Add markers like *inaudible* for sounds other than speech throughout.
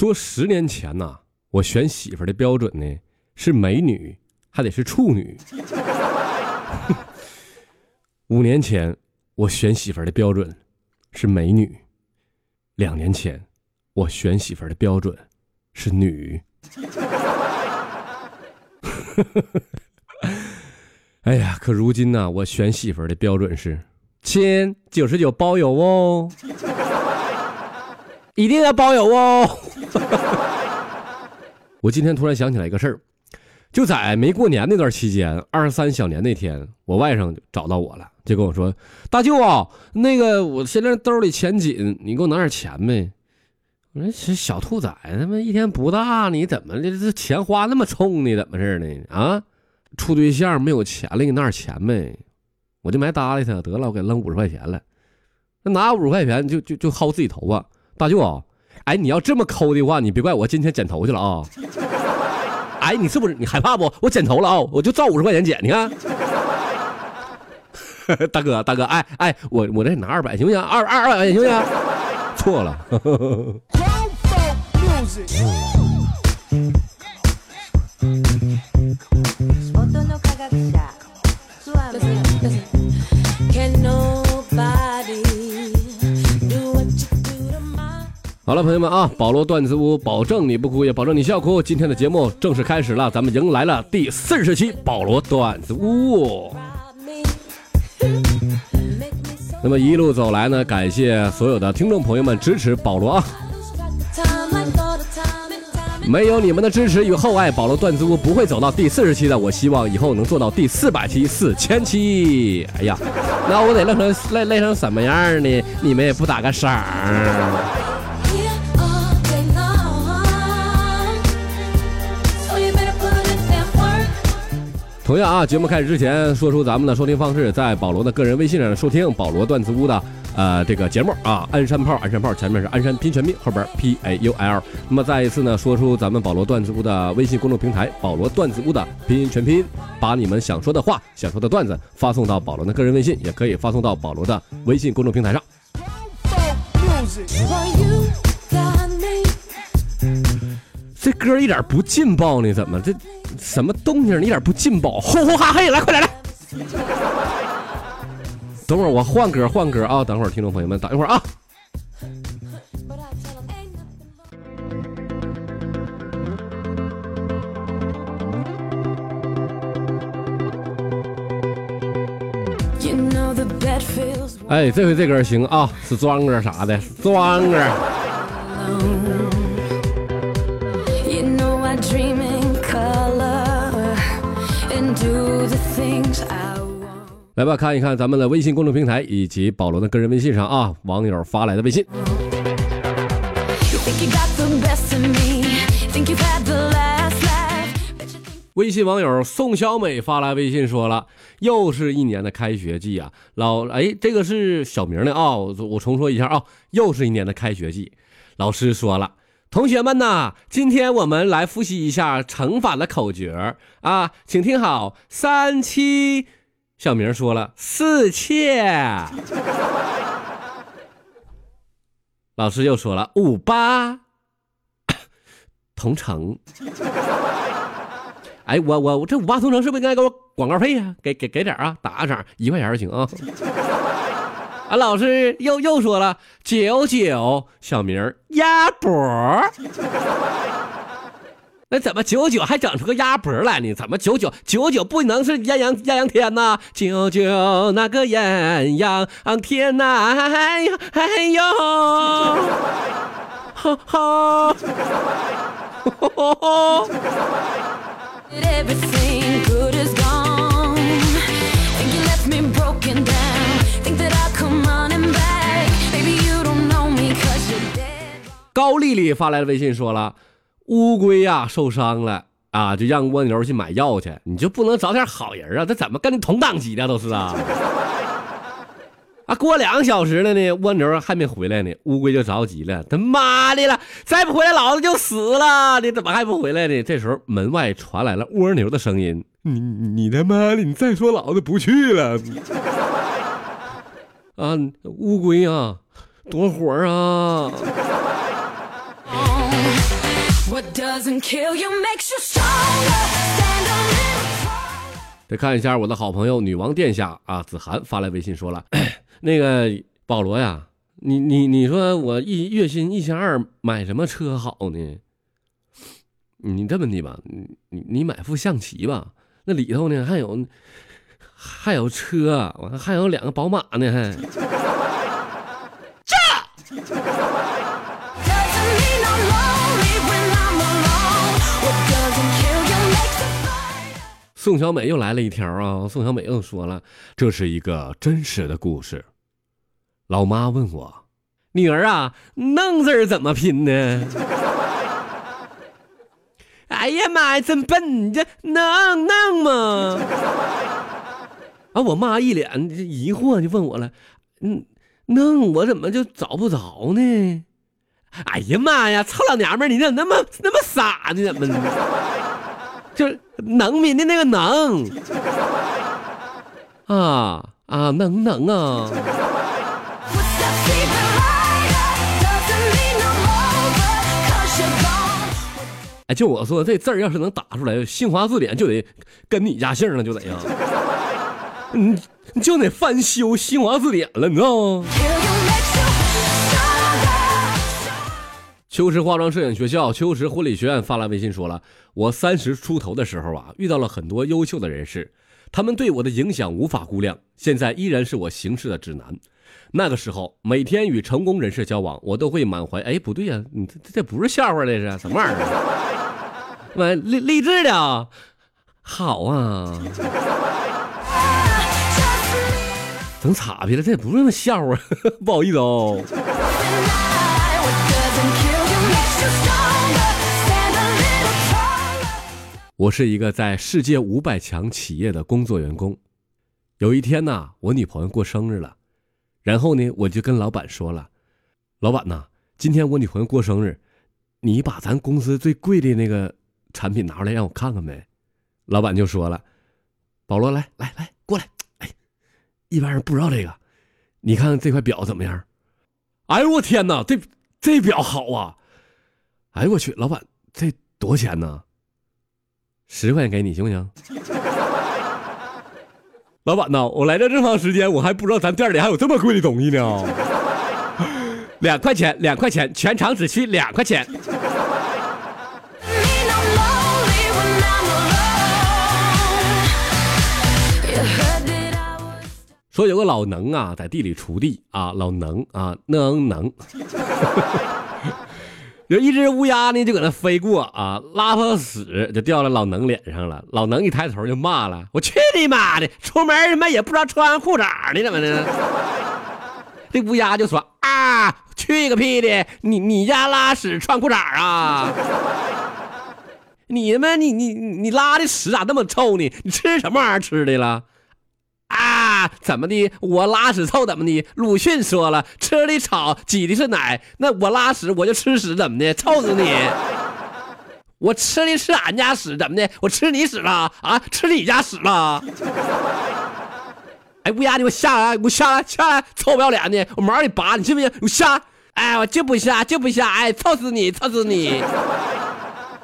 说十年前呐，我选媳妇的标准呢是美女，还得是处女。*laughs* 五年前我选媳妇的标准是美女，两年前我选媳妇的标准是女。*laughs* 哎呀，可如今呢，我选媳妇的标准是亲九十九包邮哦，一定要包邮哦。*laughs* 我今天突然想起来一个事儿，就在没过年那段期间，二十三小年那天，我外甥找到我了，就跟我说：“大舅啊，那个我现在兜里钱紧，你给我拿点钱呗。”我说：“这小兔崽他妈一天不大，你怎么的这钱花那么冲呢？怎么事呢？啊，处对象没有钱了，给你拿点钱呗。”我就没搭理他，得了，我给扔五十块钱了。那拿五十块钱就就就薅自己头发，大舅啊。哎，你要这么抠的话，你别怪我今天剪头去了啊！*laughs* 哎，你是不是你害怕不？我剪头了啊，我就照五十块钱剪，你看。*laughs* 大哥，大哥，哎哎，我我这拿二百行不行？二二二百行不行？错了。好了，朋友们啊，保罗段子屋保证你不哭，也保证你笑哭。今天的节目正式开始了，咱们迎来了第四十期保罗段子屋。那么一路走来呢，感谢所有的听众朋友们支持保罗啊！没有你们的支持与厚爱，保罗段子屋不会走到第四十期的。我希望以后能做到第四百期、四千期。哎呀，那我得累成累累成什么样呢？你们也不打个赏。同样啊，节目开始之前说出咱们的收听方式，在保罗的个人微信上收听保罗段子屋的呃这个节目啊，鞍山炮，鞍山炮前面是鞍山拼全拼，后边 P A U L。那么再一次呢，说出咱们保罗段子屋的微信公众平台，保罗段子屋的拼音全拼，把你们想说的话、想说的段子发送到保罗的个人微信，也可以发送到保罗的微信公众平台上。*laughs* 这歌一点不劲爆呢，怎么这什么动静？一点不劲爆，呼呼哈嘿，来快点来！等会儿我换歌换歌啊！等会儿听众朋友们等一会儿啊！哎，这回这歌行啊，是庄歌啥的，庄歌。来吧，看一看咱们的微信公众平台以及保罗的个人微信上啊，网友发来的微信。微信网友宋小美发来微信说了，又是一年的开学季啊，老哎，这个是小明的啊，我重说一下啊，又是一年的开学季，老师说了，同学们呐，今天我们来复习一下乘法的口诀啊，请听好，三七。小明说了：“四切。”老师又说了：“五八同城。”哎，我我我这五八同城是不是应该给我广告费呀？给给给点啊，打个赏，一块钱就行啊。啊，老师又又说了：“九九。”小名鸭脖。那怎么九九还整出个鸭脖来呢？怎么九九九九不能是艳阳艳阳天呐？九九那个艳阳天呐！哎呦哎呦，哈哈，高丽丽发来的微信说了。乌龟呀受伤了啊，就让蜗牛去买药去。你就不能找点好人啊？这怎么跟你同档级的都是啊？*laughs* 啊，过两个小时了呢，蜗牛还没回来呢，乌龟就着急了。他妈的了，再不回来老子就死了！你怎么还不回来呢？这时候门外传来了蜗牛的声音：“你你他妈的，你再说老子不去了！”啊，乌龟啊，多活儿啊 *laughs*. 再看一下我的好朋友女王殿下啊，子涵发来微信说了，那个保罗呀，你你你说我一月薪一千二，买什么车好呢？你这么的吧，你你你买副象棋吧，那里头呢还有还有车，完了还有两个宝马呢，还.宋小美又来了一条啊！宋小美又说了，这是一个真实的故事。老妈问我，女儿啊，弄字怎么拼呢？*laughs* 哎呀妈呀，真笨！你这能弄吗？啊，我妈一脸疑惑就问我了，嗯，那我怎么就找不着呢？哎呀妈呀，臭老娘们，你怎么那么那么傻呢？怎么？就是农民的那个能啊啊能能啊！哎，就我说这字儿要是能打出来，新华字典就得跟你家姓了，就得呀，你你就得翻修新华字典了，你知道吗.秋实化妆摄影学校、秋实婚礼学院发来微信说了，我三十出头的时候啊，遇到了很多优秀的人士，他们对我的影响无法估量，现在依然是我行事的指南。那个时候，每天与成功人士交往，我都会满怀哎不对呀、你这这这不是笑话，这是什么玩意儿啊？完励励志的啊，好啊 *laughs* 整岔劈了，这也不是那笑话，*laughs* 不好意思哦。我是一个在世界五百强企业的工作员工。有一天呐，我女朋友过生日了，然后呢，我就跟老板说了：“老板呐，今天我女朋友过生日，你把咱公司最贵的那个产品拿出来让我看看呗。”老板就说了：“保罗，来来来，一般人不知道这个，你看看这块表怎么样？”哎呦我天哪，这这表好啊！哎呦我去，老板，这多少钱呢？十块钱给你行不行？*laughs* 老板呐，我来这这么长时间，我还不知道咱店里还有这么贵的东西呢。两块钱，两块钱，全场只需两块钱。说有个老能啊，在地里锄地啊，老能啊，能能。*laughs* 有一只乌鸦呢，就搁那飞过啊，拉泡屎就掉了老能脸上了。老能一抬头就骂了：“我去你妈的！出门他妈也不知道穿裤衩呢，怎么的？” *laughs* 这乌鸦就说：“啊，去个屁的！你你家拉屎穿裤衩啊？*laughs* 你他妈你你你拉的屎咋那么臭呢？你吃什么玩意儿吃的了？”啊，怎么的？我拉屎臭怎么的？鲁迅说了，吃的草，挤的是奶，那我拉屎我就吃屎，怎么的？臭死你！*laughs* 我吃的是俺家屎，怎么的？我吃你屎了啊？吃你家屎了？*laughs* 哎，乌鸦，你给我下来，给我下来，下来！臭不要脸的，我毛给你拔，你信不信？我下！哎，我就不下，就不下！哎，臭死你，臭死你！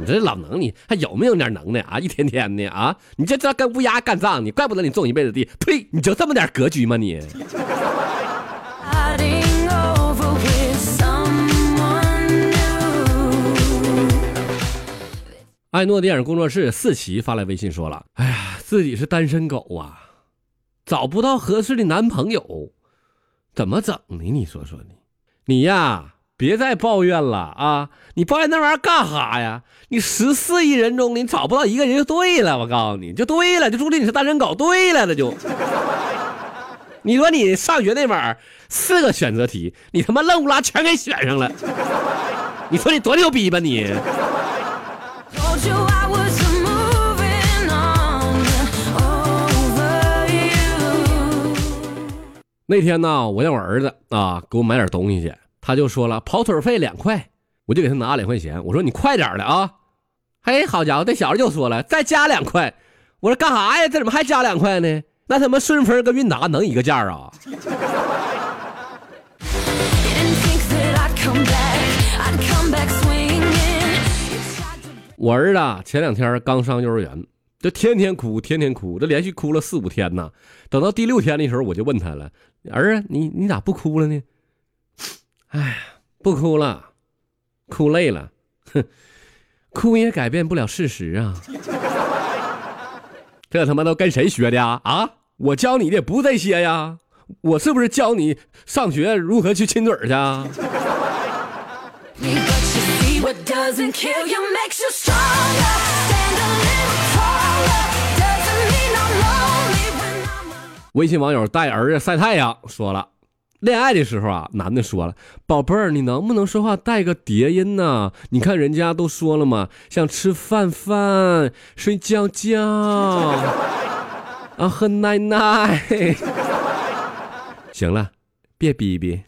你这老能，你还有没有点能耐啊？*laughs* 一天天的啊，你这这跟乌鸦干仗，你怪不得你种一辈子地。呸！你就这么点格局吗你.艾诺电影工作室四奇发来微信说了：“哎呀，自己是单身狗啊，找不到合适的男朋友，怎么整呢？你说说你，你呀，别再抱怨了啊！你抱怨那玩意儿干哈呀？你十四亿人中，你找不到一个人就对了，我告诉你，就对了，就注定你是单身狗，对了，那就。你说你上学那会儿四个选择题，你他妈愣不拉全给选上了，你说你多牛逼吧你？”那天呢，我让我儿子啊给我买点东西去，他就说了跑腿费两块，我就给他拿两块钱，我说你快点的啊！嘿，好家伙，这小子就说了再加两块，我说干啥呀？这怎么还加两块呢？那他妈顺丰跟韵达能一个价啊我儿子啊前两天刚上幼儿园，这天天哭，天天哭，这连续哭了四五天呢。等到第六天的时候，我就问他了：“儿啊，你你咋不哭了呢？”哎呀，不哭了，哭累了，哼，哭也改变不了事实啊！*laughs* 这他妈都跟谁学的啊？啊，我教你的不这些呀，我是不是教你上学如何去亲嘴去啊？微信网友带儿子晒太阳，说了。恋爱的时候啊，男的说了，宝贝儿，你能不能说话带个叠音呢？你看人家都说了嘛，像吃饭饭、睡觉觉啊，喝奶奶。行了，别逼逼。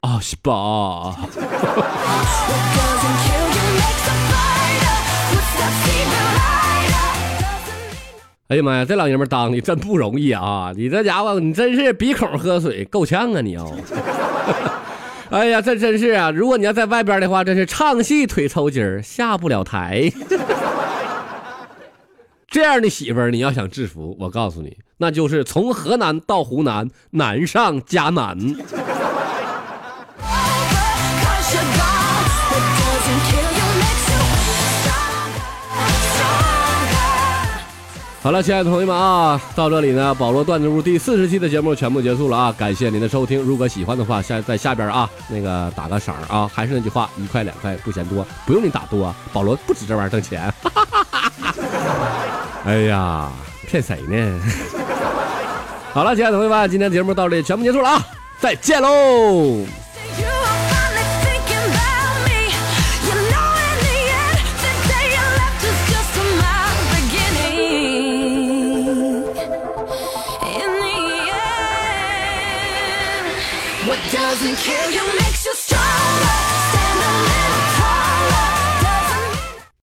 啊，是吧？哎呀妈呀，这老爷们当的真不容易啊！你这家伙，你真是鼻孔喝水，够呛啊你哦！*laughs* 哎呀，这真是啊！如果你要在外边的话，真是唱戏腿抽筋儿，下不了台。*laughs* 这样的媳妇儿，你要想制服，我告诉你，那就是从河南到湖南，难上加难。好了，亲爱的朋友们啊，到这里呢，保罗段子屋第四十期的节目全部结束了啊！感谢您的收听，如果喜欢的话，下在下边啊，那个打个赏啊，还是那句话，一块两块不嫌多，不用你打多，保罗不止这玩意儿挣钱。*laughs* 哎呀，骗谁呢？*laughs* 好了，亲爱的朋友们，今天节目到这里全部结束了啊，再见喽！you care.